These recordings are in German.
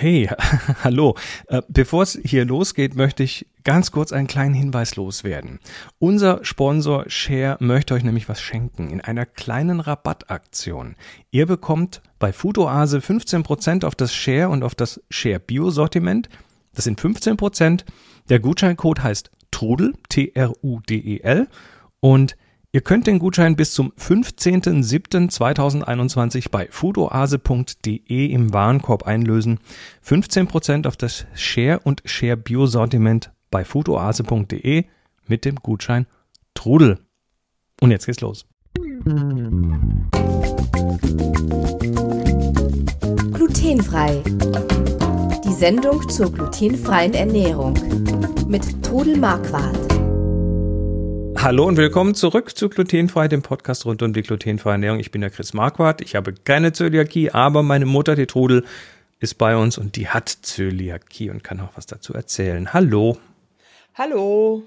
Hey, hallo. Äh, bevor es hier losgeht, möchte ich ganz kurz einen kleinen Hinweis loswerden. Unser Sponsor Share möchte euch nämlich was schenken in einer kleinen Rabattaktion. Ihr bekommt bei Foodoase 15% auf das Share und auf das Share Bio Sortiment. Das sind 15%. Der Gutscheincode heißt Trudel, T-R-U-D-E-L und Ihr könnt den Gutschein bis zum 15.07.2021 bei foodoase.de im Warenkorb einlösen. 15% auf das Share und Share Bio Sortiment bei foodoase.de mit dem Gutschein Trudel. Und jetzt geht's los. Glutenfrei. Die Sendung zur glutenfreien Ernährung mit Trudel Marquardt. Hallo und willkommen zurück zu Glutenfrei, dem Podcast rund um die glutenfreie Ernährung. Ich bin der Chris Marquardt. Ich habe keine Zöliakie, aber meine Mutter, die Trudel, ist bei uns und die hat Zöliakie und kann auch was dazu erzählen. Hallo. Hallo.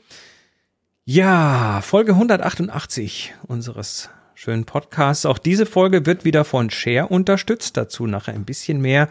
Ja, Folge 188 unseres schönen Podcasts. Auch diese Folge wird wieder von Share unterstützt. Dazu nachher ein bisschen mehr.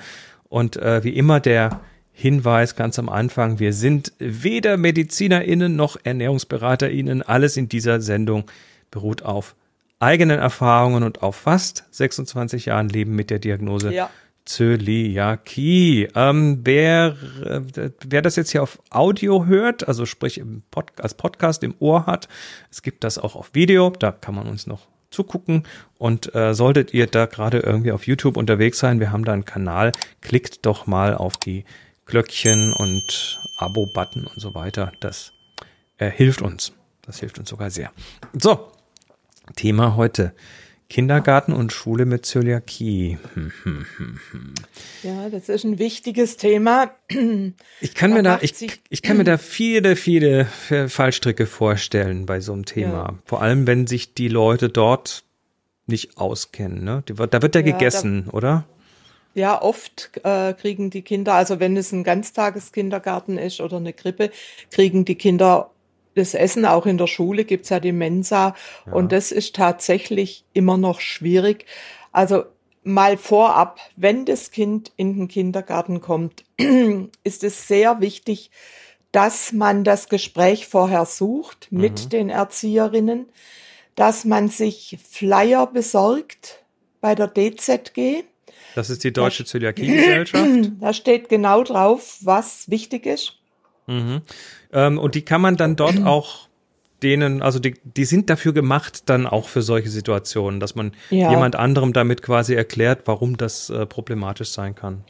Und äh, wie immer der Hinweis ganz am Anfang, wir sind weder MedizinerInnen noch ErnährungsberaterInnen. Alles in dieser Sendung beruht auf eigenen Erfahrungen und auf fast 26 Jahren Leben mit der Diagnose ja. Zöliakie. Ähm, wer, äh, wer das jetzt hier auf Audio hört, also sprich Pod, als Podcast im Ohr hat, es gibt das auch auf Video, da kann man uns noch zugucken. Und äh, solltet ihr da gerade irgendwie auf YouTube unterwegs sein, wir haben da einen Kanal, klickt doch mal auf die Glöckchen und Abo-Button und so weiter. Das äh, hilft uns. Das hilft uns sogar sehr. So, Thema heute. Kindergarten und Schule mit Zöliakie. Ja, das ist ein wichtiges Thema. Ich kann mir da, ich, ich kann mir da viele, viele Fallstricke vorstellen bei so einem Thema. Ja. Vor allem, wenn sich die Leute dort nicht auskennen. Ne? Da wird ja, ja gegessen, da, oder? Ja, oft äh, kriegen die Kinder, also wenn es ein Ganztageskindergarten ist oder eine Krippe, kriegen die Kinder das Essen. Auch in der Schule gibt's ja die Mensa. Ja. Und das ist tatsächlich immer noch schwierig. Also mal vorab, wenn das Kind in den Kindergarten kommt, ist es sehr wichtig, dass man das Gespräch vorher sucht mit mhm. den Erzieherinnen, dass man sich Flyer besorgt bei der DZG das ist die Deutsche Zöliakie-Gesellschaft. Da steht genau drauf, was wichtig ist. Mhm. Ähm, und die kann man dann dort auch denen, also die, die sind dafür gemacht, dann auch für solche Situationen, dass man ja. jemand anderem damit quasi erklärt, warum das äh, problematisch sein kann.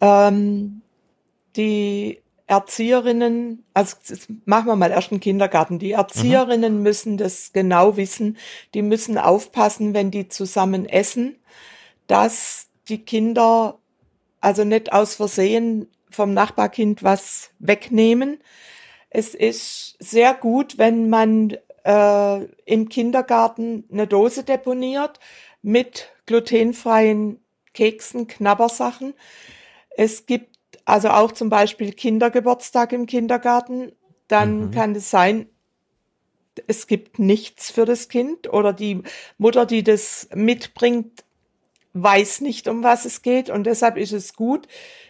Ähm, die Erzieherinnen, also machen wir mal erst einen Kindergarten. Die Erzieherinnen mhm. müssen das genau wissen. Die müssen aufpassen, wenn die zusammen essen dass die Kinder also nicht aus Versehen vom Nachbarkind was wegnehmen. Es ist sehr gut, wenn man äh, im Kindergarten eine Dose deponiert mit glutenfreien Keksen, Knabbersachen. Es gibt also auch zum Beispiel Kindergeburtstag im Kindergarten. Dann mhm. kann es sein, es gibt nichts für das Kind oder die Mutter, die das mitbringt, weiß nicht, um was es geht. Und deshalb ist es gut,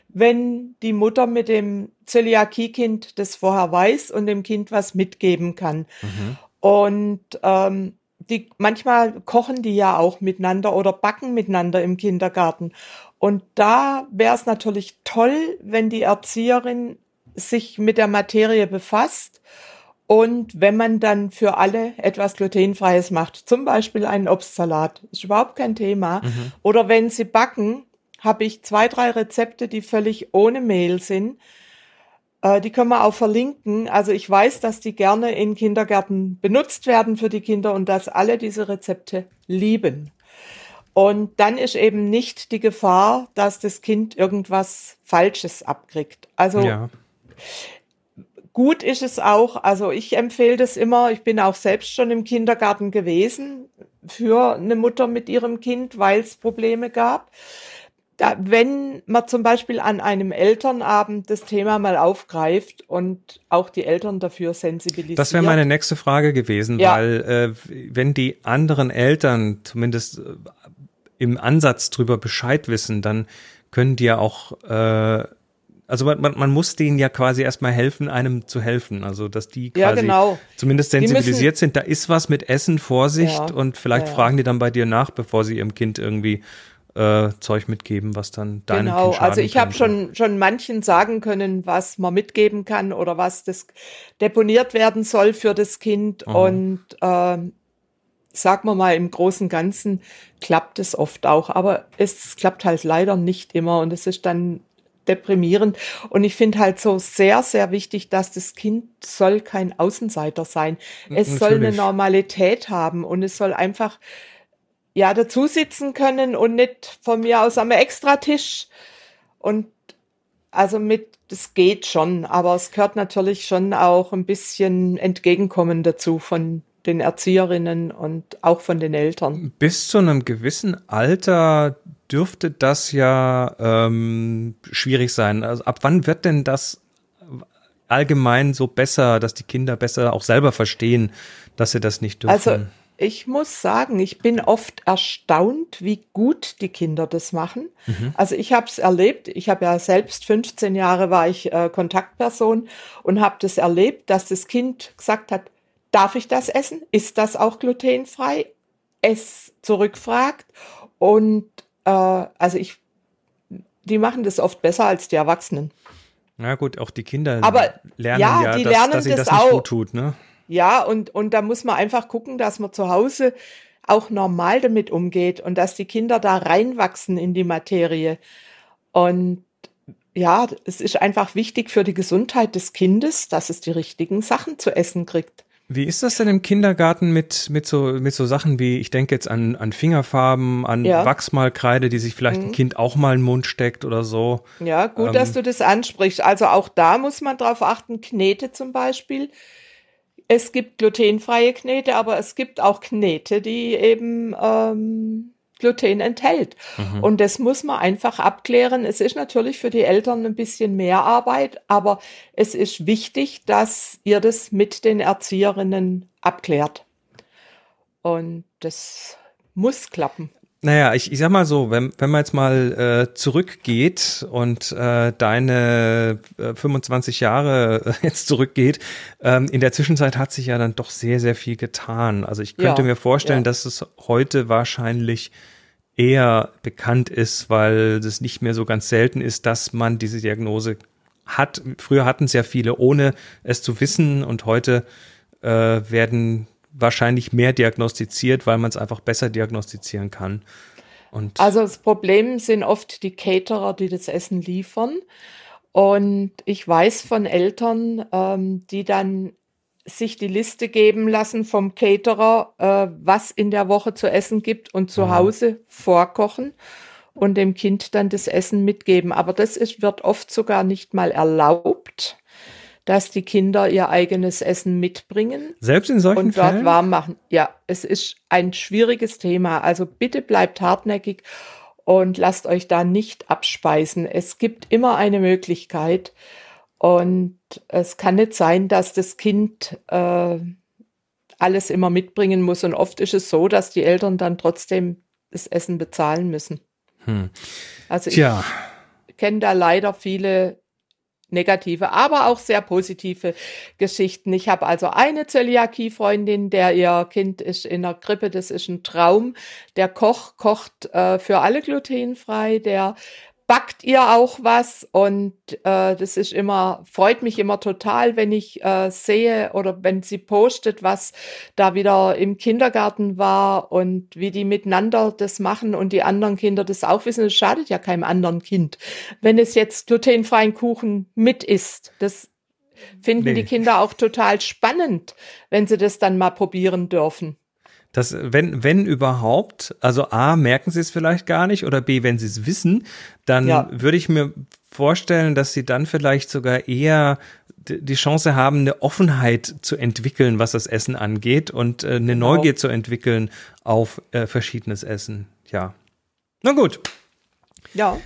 wenn die Mutter mit dem Zöliakie-Kind das vorher weiß und dem Kind was mitgeben kann. Mhm. Und ähm, die manchmal kochen die ja auch miteinander oder backen miteinander im Kindergarten. Und da wäre es natürlich toll, wenn die Erzieherin sich mit der Materie befasst und wenn man dann für alle etwas glutenfreies macht, zum Beispiel einen Obstsalat, ist überhaupt kein Thema. Mhm. Oder wenn sie backen, habe ich zwei, drei Rezepte, die völlig ohne Mehl sind. Äh, die können wir auch verlinken. Also ich weiß, dass die gerne in Kindergärten benutzt werden für die Kinder und dass alle diese Rezepte lieben. Und dann ist eben nicht die Gefahr, dass das Kind irgendwas Falsches abkriegt. Also ja. Gut ist es auch, also ich empfehle das immer, ich bin auch selbst schon im Kindergarten gewesen für eine Mutter mit ihrem Kind, weil es Probleme gab. Da, wenn man zum Beispiel an einem Elternabend das Thema mal aufgreift und auch die Eltern dafür sensibilisiert. Das wäre meine nächste Frage gewesen, ja. weil äh, wenn die anderen Eltern zumindest äh, im Ansatz drüber Bescheid wissen, dann können die ja auch, äh, also man, man, man muss denen ja quasi erstmal helfen, einem zu helfen. Also dass die quasi Ja, genau. zumindest Die müssen- sensibilisiert sind, da ist was mit Essen, Vorsicht Ja, und vielleicht ja, fragen die dann bei dir nach, bevor sie ihrem Kind irgendwie äh, Zeug mitgeben, was dann deinem Genau, Kind schaden also ich habe schon, schon manchen sagen können, was man mitgeben kann oder was das deponiert werden soll für das Kind. Mhm. Und ähm, sagen wir mal, im Großen und Ganzen klappt es oft auch, aber es klappt halt leider nicht immer und es ist dann deprimierend. Und ich finde halt so sehr, sehr wichtig, dass das Kind soll kein Außenseiter sein. Es soll eine Natürlich. Normalität haben und es soll einfach ja dazu sitzen können und nicht von mir aus am Extratisch. Und also mit, das geht schon, aber es gehört natürlich schon auch ein bisschen Entgegenkommen dazu von den Erzieherinnen und auch von den Eltern. Bis zu einem gewissen Alter dürfte das ja ähm, schwierig sein. Also ab wann wird denn das allgemein so besser, dass die Kinder besser auch selber verstehen, dass sie das nicht dürfen? Also ich muss sagen, ich bin oft erstaunt, wie gut die Kinder das machen. Also ich habe es erlebt. Ich habe ja selbst 15 Jahre war ich äh, Kontaktperson und habe das erlebt, dass das Kind gesagt hat, darf ich das essen? Ist das auch glutenfrei? Es zurückfragt und äh, also ich, die machen das oft besser als die Erwachsenen. Na gut, auch die Kinder Aber lernen ja, ja, die dass, lernen dass ihnen das das nicht auch. gut tut, ne? Ja, und, und da muss man einfach gucken, dass man zu Hause auch normal damit umgeht und dass die Kinder da reinwachsen in die Materie. Und ja, es ist einfach wichtig für die Gesundheit des Kindes, dass es die richtigen Sachen zu essen kriegt. Wie ist das denn im Kindergarten mit, mit, so, mit so Sachen wie, ich denke jetzt an, an Fingerfarben, an Ja. Mhm. Wachsmalkreide, die sich vielleicht ein Kind auch mal in den Mund steckt oder so? Ja, gut, Ähm. dass du das ansprichst. Also auch da muss man drauf achten, Knete zum Beispiel. Es gibt glutenfreie Knete, aber es gibt auch Knete, die eben ähm, Gluten enthält. Und das muss man einfach abklären. Es ist natürlich für die Eltern ein bisschen mehr Arbeit, aber es ist wichtig, dass ihr das mit den Erzieherinnen abklärt. Und das muss klappen. Naja, ich, ich sag mal so, wenn, wenn man jetzt mal äh, zurückgeht und äh, deine äh, 25 Jahre äh, jetzt zurückgeht, ähm, in der Zwischenzeit hat sich ja dann doch sehr, sehr viel getan. Also ich könnte Ja, mir vorstellen, ja. dass es heute wahrscheinlich eher bekannt ist, weil es nicht mehr so ganz selten ist, dass man diese Diagnose hat. Früher hatten es ja viele, ohne es zu wissen und heute äh, werden wahrscheinlich mehr diagnostiziert, weil man es einfach besser diagnostizieren kann. Und Also das Problem sind oft die Caterer, die das Essen liefern. Und ich weiß von Eltern, ähm, die dann sich die Liste geben lassen vom Caterer, äh, was in der Woche zu essen gibt und zu Mhm. Hause vorkochen und dem Kind dann das Essen mitgeben. Aber das ist, wird oft sogar nicht mal erlaubt, dass die Kinder ihr eigenes Essen mitbringen selbst in solchen und dort Fällen, warm machen. Ja, es ist ein schwieriges Thema. Also bitte bleibt hartnäckig und lasst euch da nicht abspeisen. Es gibt immer eine Möglichkeit und es kann nicht sein, dass das Kind äh, alles immer mitbringen muss. Und oft ist es so, dass die Eltern dann trotzdem das Essen bezahlen müssen. Hm. Also ich kenne da leider viele negative, aber auch sehr positive Geschichten. Ich habe also eine Zöliakie-Freundin, der ihr Kind ist in der Krippe, das ist ein Traum. Der Koch kocht äh, für alle glutenfrei, der backt ihr auch was und äh, das ist immer, freut mich immer total, wenn ich äh, sehe oder wenn sie postet, was da wieder im Kindergarten war und wie die miteinander das machen und die anderen Kinder das auch wissen. Es schadet ja keinem anderen Kind, wenn es jetzt glutenfreien Kuchen mit isst. Das finden Nee. die Kinder auch total spannend, wenn sie das dann mal probieren dürfen. Das, wenn, wenn überhaupt, also A, merken sie es vielleicht gar nicht oder B, wenn sie es wissen, dann Ja. würde ich mir vorstellen, dass sie dann vielleicht sogar eher die Chance haben, eine Offenheit zu entwickeln, was das Essen angeht und äh, eine Genau. Neugier zu entwickeln auf äh, verschiedenes Essen. Ja. Na gut. Ja.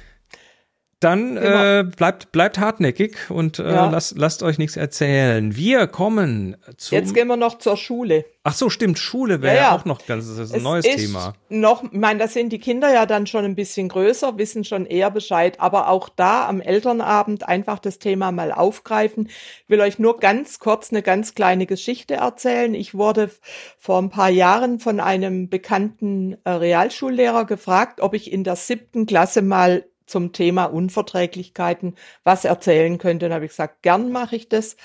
Dann äh, bleibt, bleibt hartnäckig und äh, ja. lasst, lasst euch nichts erzählen. Wir kommen zu. Jetzt gehen wir noch zur Schule. Ach so, stimmt. Schule wäre ja, ja, auch noch ganz das ist ein es neues ist Thema. Noch, ich meine, da sind die Kinder ja dann schon ein bisschen größer, wissen schon eher Bescheid. Aber auch da am Elternabend einfach das Thema mal aufgreifen. Ich will euch nur ganz kurz eine ganz kleine Geschichte erzählen. Ich wurde vor ein paar Jahren von einem bekannten äh, Realschullehrer gefragt, ob ich in der siebten Klasse mal zum Thema Unverträglichkeiten was erzählen könnte. Und habe ich gesagt, gern mache ich das.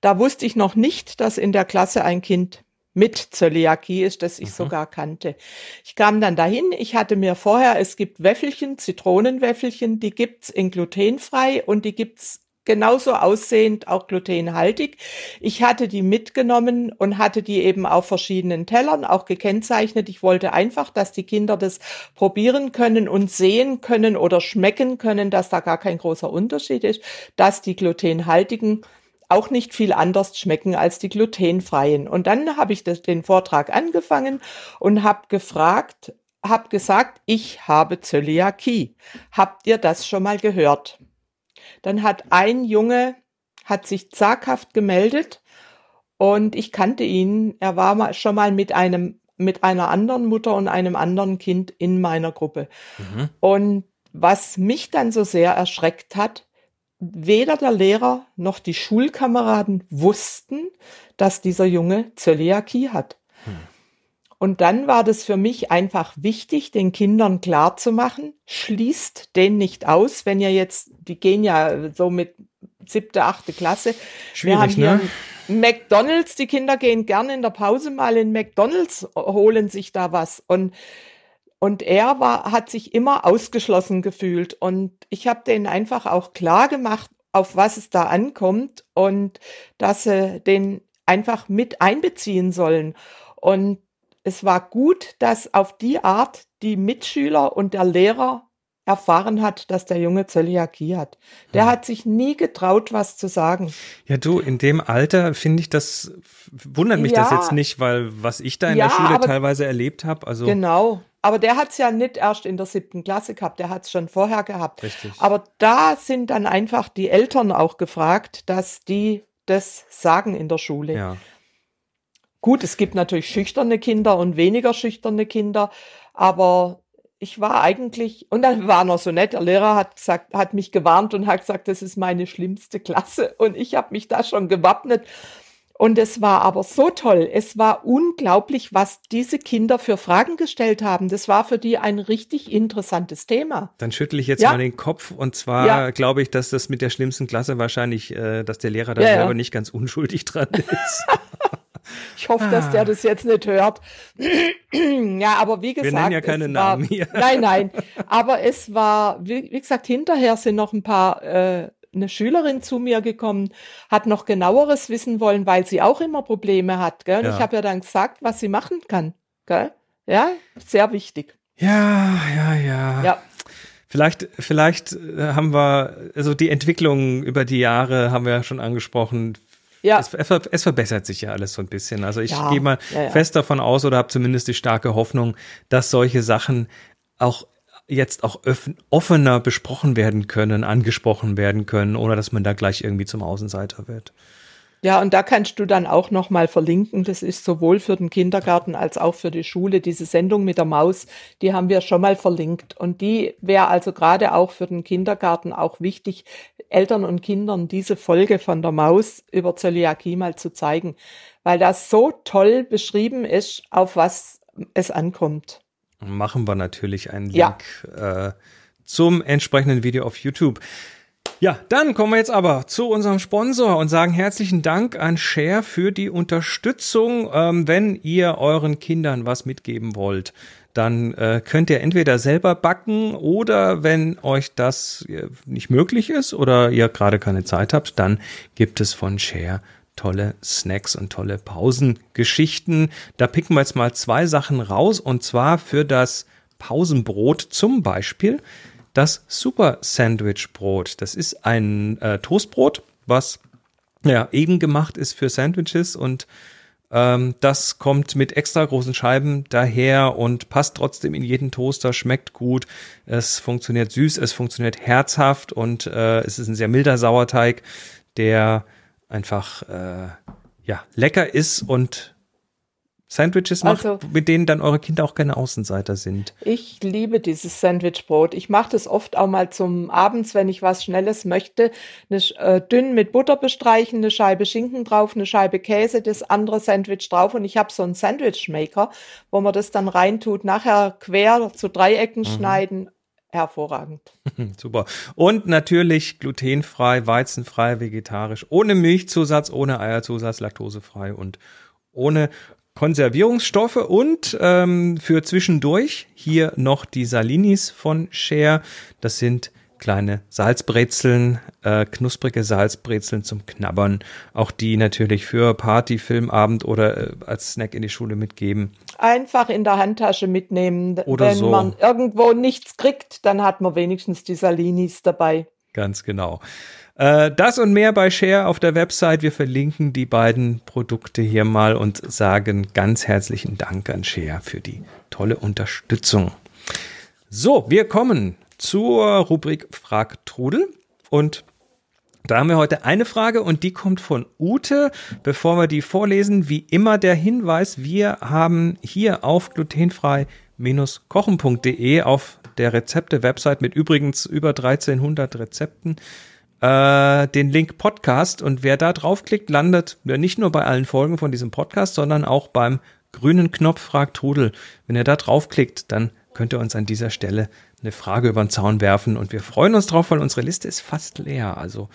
Da wusste ich noch nicht, dass in der Klasse ein Kind mit Zöliakie ist, das ich mhm. sogar kannte. Ich kam dann dahin, ich hatte mir vorher, es gibt Wäffelchen, Zitronenwäffelchen, die gibt's in glutenfrei und die gibt's genauso aussehend, auch glutenhaltig. Ich hatte die mitgenommen und hatte die eben auf verschiedenen Tellern auch gekennzeichnet. Ich wollte einfach, dass die Kinder das probieren können und sehen können oder schmecken können, dass da gar kein großer Unterschied ist, dass die glutenhaltigen auch nicht viel anders schmecken als die glutenfreien. Und dann habe ich das, den Vortrag angefangen und habe gefragt, habe gesagt, ich habe Zöliakie. Habt ihr das schon mal gehört? Dann hat ein Junge, hat sich zaghaft gemeldet und ich kannte ihn. Er war mal, schon mal mit einem, mit einer anderen Mutter und einem anderen Kind in meiner Gruppe. Mhm. Und was mich dann so sehr erschreckt hat, weder der Lehrer noch die Schulkameraden wussten, dass dieser Junge Zöliakie hat. Und dann war das für mich einfach wichtig, den Kindern klar zu machen, schließt den nicht aus, wenn ihr jetzt, die gehen ja so mit siebte, achte Klasse. Schwierig, Wir haben hier ne? McDonalds, die Kinder gehen gerne in der Pause mal in McDonalds, holen sich da was. Und, und er war, hat sich immer ausgeschlossen gefühlt. Und ich habe denen einfach auch klar gemacht, auf was es da ankommt und dass sie den einfach mit einbeziehen sollen. Und es war gut, dass auf die Art die Mitschüler und der Lehrer erfahren hat, dass der Junge Zöliakie hat. Der hm. hat sich nie getraut, was zu sagen. Ja, du, in dem Alter finde ich das, wundert mich ja, das jetzt nicht, weil was ich da in ja, der Schule teilweise erlebt habe, also. Genau. Aber der hat es ja nicht erst in der siebten Klasse gehabt, der hat es schon vorher gehabt. Richtig. Aber da sind dann einfach die Eltern auch gefragt, dass die das sagen in der Schule. Ja. Gut, es gibt natürlich schüchterne Kinder und weniger schüchterne Kinder, aber ich war eigentlich, und dann war noch so nett, der Lehrer hat gesagt, hat mich gewarnt und hat gesagt, das ist meine schlimmste Klasse. Und ich habe mich da schon gewappnet. Und es war aber so toll. Es war unglaublich, was diese Kinder für Fragen gestellt haben. Das war für die ein richtig interessantes Thema. Dann schüttle ich jetzt ja. mal den Kopf. Und zwar ja. glaube ich, dass das mit der schlimmsten Klasse wahrscheinlich, äh, dass der Lehrer da ja, selber nicht ganz unschuldig dran ist. Ich hoffe, ah. dass der ah. das jetzt nicht hört. ja, aber wie gesagt. Wir nennen ja keine Namen hier. Nein, nein. Aber es war, wie, wie gesagt, hinterher sind noch ein paar, äh, eine Schülerin zu mir gekommen, hat noch genaueres wissen wollen, weil sie auch immer Probleme hat. Gell? Ja. Ich habe ja dann gesagt, was sie machen kann. Gell? Ja, sehr wichtig. Ja, ja, ja. Ja. Vielleicht, vielleicht äh, haben wir, also die Entwicklung über die Jahre haben wir ja schon angesprochen. Ja. Es, es, verbessert sich ja alles so ein bisschen. Also ich ja. gehe mal ja, fest davon aus oder habe zumindest die starke Hoffnung, dass solche Sachen auch jetzt auch offener besprochen werden können, angesprochen werden können, ohne dass man da gleich irgendwie zum Außenseiter wird. Ja, und da kannst du dann auch nochmal verlinken. Das ist sowohl für den Kindergarten als auch für die Schule. Diese Sendung mit der Maus, die haben wir schon mal verlinkt. Und die wäre also gerade auch für den Kindergarten auch wichtig, Eltern und Kindern diese Folge von der Maus über Zöliakie mal zu zeigen, weil das so toll beschrieben ist, auf was es ankommt. Machen wir natürlich einen Link ja. äh, zum entsprechenden Video auf YouTube. Ja, dann kommen wir jetzt aber zu unserem Sponsor und sagen herzlichen Dank an Share für die Unterstützung. Ähm, wenn ihr euren Kindern was mitgeben wollt, dann äh, könnt ihr entweder selber backen oder wenn euch das äh, nicht möglich ist oder ihr gerade keine Zeit habt, dann gibt es von Share tolle Snacks und tolle Pausengeschichten. Da picken wir jetzt mal zwei Sachen raus und zwar für das Pausenbrot zum Beispiel das Super Sandwich Brot. Das ist ein äh, Toastbrot, was ja eben gemacht ist für Sandwiches und Ähm, das kommt mit extra großen Scheiben daher und passt trotzdem in jeden Toaster, schmeckt gut. Es funktioniert süß, es funktioniert herzhaft und äh, es ist ein sehr milder Sauerteig, der einfach äh, ja lecker ist und Sandwiches macht, also, mit denen dann eure Kinder auch keine Außenseiter sind. Ich liebe dieses Sandwichbrot. Ich mache das oft auch mal zum Abends, wenn ich was Schnelles möchte. Eine, äh, dünn mit Butter bestreichen, eine Scheibe Schinken drauf, eine Scheibe Käse, das andere Sandwich drauf und ich habe so einen Sandwichmaker, wo man das dann reintut, nachher quer zu Dreiecken mhm. schneiden. Hervorragend. Super. Und natürlich glutenfrei, weizenfrei, vegetarisch, ohne Milchzusatz, ohne Eierzusatz, laktosefrei und ohne Konservierungsstoffe und ähm, für zwischendurch hier noch die Salinis von Share. Das sind kleine Salzbrezeln, äh, knusprige Salzbrezeln zum Knabbern. Auch die natürlich für Party, Filmabend oder äh, als Snack in die Schule mitgeben. Einfach in der Handtasche mitnehmen. Oder Wenn so. man irgendwo nichts kriegt, dann hat man wenigstens die Salinis dabei. Ganz genau. Äh, das und mehr bei Share auf der Website. Wir verlinken die beiden Produkte hier mal und sagen ganz herzlichen Dank an Share für die tolle Unterstützung. So, wir kommen zur Rubrik Frag Trudel und da haben wir heute eine Frage und die kommt von Ute. Bevor wir die vorlesen, wie immer der Hinweis, wir haben hier auf glutenfrei-kochen.de auf der Rezepte-Website mit übrigens über 1300 Rezepten äh, den Link Podcast und wer da draufklickt, landet nicht nur bei allen Folgen von diesem Podcast, sondern auch beim grünen Knopf Fragt Trudel. Wenn ihr da draufklickt, dann könnt ihr uns an dieser Stelle eine Frage über den Zaun werfen und wir freuen uns drauf, weil unsere Liste ist fast leer. Also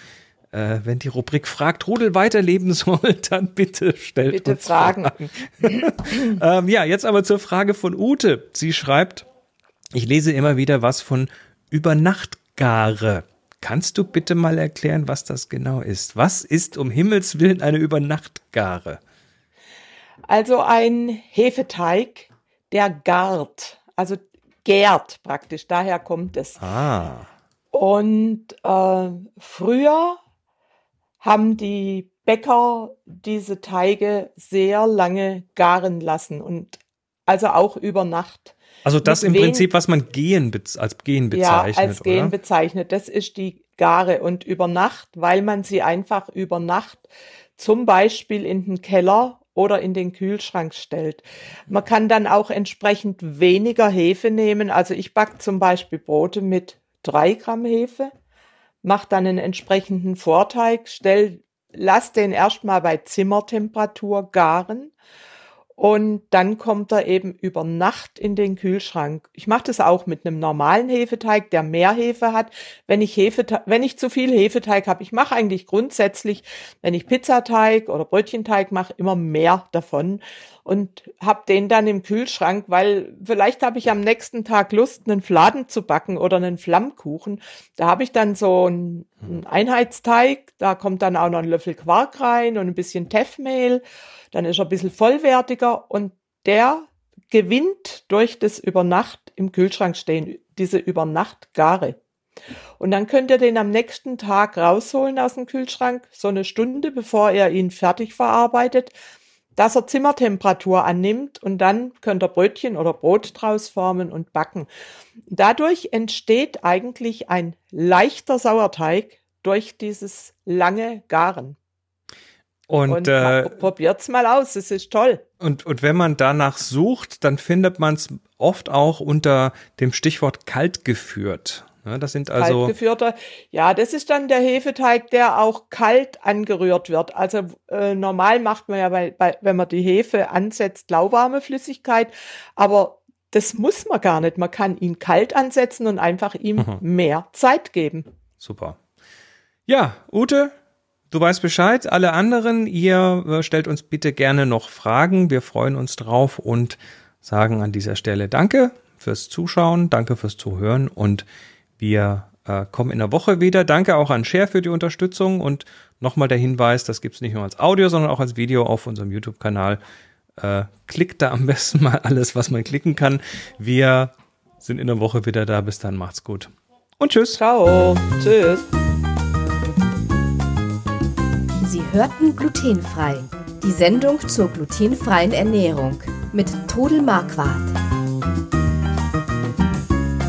äh, wenn die Rubrik Fragt Rudel weiterleben soll, dann bitte stellt bitte uns Fragen. Fragen. ähm, ja, jetzt aber zur Frage von Ute. Sie schreibt, ich lese immer wieder was von Übernachtgare. Kannst du bitte mal erklären, was das genau ist? Was ist um Himmels Willen eine Übernachtgare? Also ein Hefeteig, der gart, also gärt praktisch, daher kommt es. Ah. Und äh, früher haben die Bäcker diese Teige sehr lange garen lassen und also auch über Nacht. Also das im Prinzip, was man gehen als gehen bezeichnet. Ja, als gehen oder? bezeichnet. Das ist die Gare und über Nacht, weil man sie einfach über Nacht zum Beispiel in den Keller oder in den Kühlschrank stellt. Man kann dann auch entsprechend weniger Hefe nehmen. Also ich backe zum Beispiel Brote mit drei Gramm Hefe, mache dann einen entsprechenden Vorteig, stell, lass den erstmal bei Zimmertemperatur garen und dann kommt er eben über Nacht in den Kühlschrank. Ich mache das auch mit einem normalen Hefeteig, der mehr Hefe hat. Wenn ich Hefeteig, wenn ich zu viel Hefeteig habe, ich mache eigentlich grundsätzlich, wenn ich Pizzateig oder Brötchenteig mache, immer mehr davon und habe den dann im Kühlschrank, weil vielleicht habe ich am nächsten Tag Lust, einen Fladen zu backen oder einen Flammkuchen. Da habe ich dann so einen, einen Einheitsteig, da kommt dann auch noch ein Löffel Quark rein und ein bisschen Teffmehl dann ist er ein bisschen vollwertiger und der gewinnt durch das Übernacht im Kühlschrank stehen, diese Übernachtgare. Und dann könnt ihr den am nächsten Tag rausholen aus dem Kühlschrank, so eine Stunde bevor ihr ihn fertig verarbeitet, dass er Zimmertemperatur annimmt und dann könnt ihr Brötchen oder Brot draus formen und backen. Dadurch entsteht eigentlich ein leichter Sauerteig durch dieses lange Garen. Und, und äh, probiert's mal aus, es ist toll. Und, und wenn man danach sucht, dann findet man es oft auch unter dem Stichwort kalt geführt. Ja, das sind also kaltgeführter. Ja, das ist dann der Hefeteig, der auch kalt angerührt wird. Also äh, normal macht man ja, bei, bei, wenn man die Hefe ansetzt, lauwarme Flüssigkeit, aber das muss man gar nicht. Man kann ihn kalt ansetzen und einfach ihm mhm. mehr Zeit geben. Super. Ja, Ute, Du weißt Bescheid. Alle anderen, ihr äh, stellt uns bitte gerne noch Fragen. Wir freuen uns drauf und sagen an dieser Stelle Danke fürs Zuschauen, danke fürs Zuhören und wir äh, kommen in der Woche wieder. Danke auch an Share für die Unterstützung und nochmal der Hinweis, das gibt's nicht nur als Audio, sondern auch als Video auf unserem YouTube-Kanal. Äh, klickt da am besten mal alles, was man klicken kann. Wir sind in der Woche wieder da. Bis dann, macht's gut. Und tschüss. Ciao. Tschüss. Sie hörten glutenfrei Die Sendung zur glutenfreien Ernährung mit Trudel Marquardt.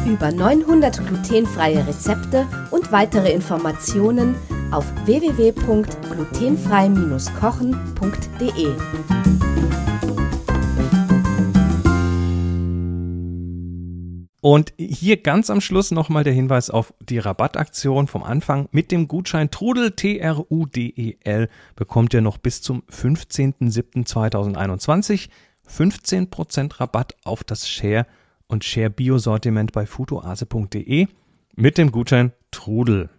Über 900 glutenfreie Rezepte und weitere Informationen auf www.glutenfrei-kochen.de. Und hier ganz am Schluss nochmal der Hinweis auf die Rabattaktion vom Anfang. Mit dem Gutschein Trudel, T-R-U-D-E-L, bekommt ihr noch bis zum 15.07.2021 15% Rabatt auf das Share und Share Bio Sortiment bei futoase.de mit dem Gutschein Trudel.